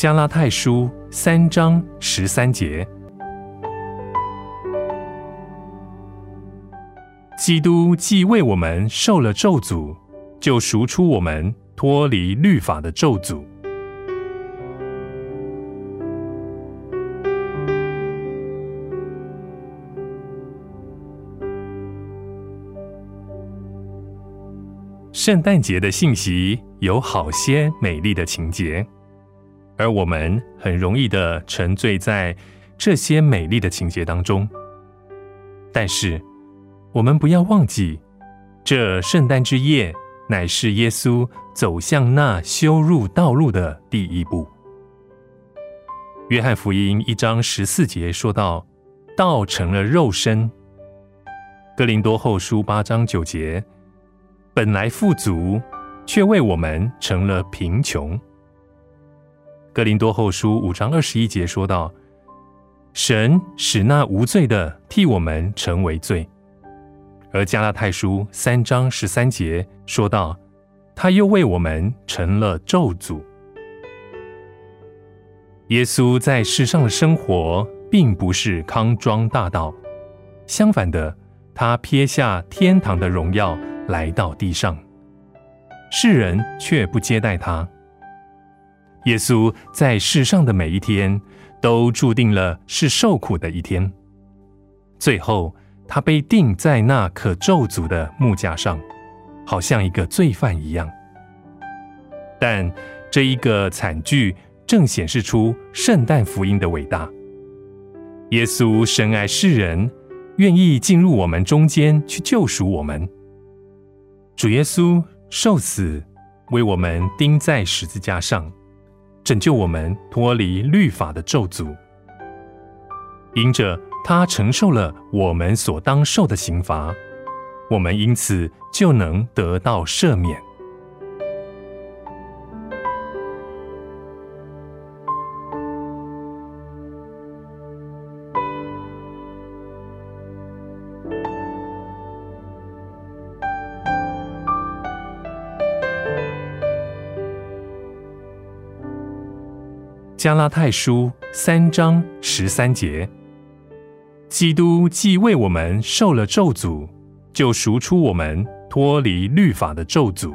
加拉太书三章十三节。基督既为我们受了咒诅，就赎出我们脱离律法的咒诅。圣诞节的信息有好些美丽的情节，而我们很容易的沉醉在这些美丽的情节当中，但是，我们不要忘记，这圣诞之夜乃是耶稣走向那修入道路的第一步。约翰福音一章十四节说道：“道成了肉身。”哥林多后书八章九节：“本来富足，却为我们成了贫穷。”哥林多后书五章二十一节说道：“神使那无罪的替我们成为罪。”而加拉太书三章十三节说道：“他又为我们成了咒诅。”耶稣在世上的生活并不是康庄大道，相反的，他撇下天堂的荣耀来到地上，世人却不接待他。耶稣在世上的每一天都注定了是受苦的一天，最后。他被钉在那可咒诅的木架上，好像一个罪犯一样。但这一个惨剧正显示出圣诞福音的伟大。耶稣深爱世人，愿意进入我们中间去救赎我们。主耶稣受死，为我们钉在十字架上，拯救我们脱离律法的咒诅。因着。他承受了我们所当受的刑罚，我们因此就能得到赦免。加拉太书三章十三节。基督既为我们受了咒诅，就赎出我们脱离律法的咒诅。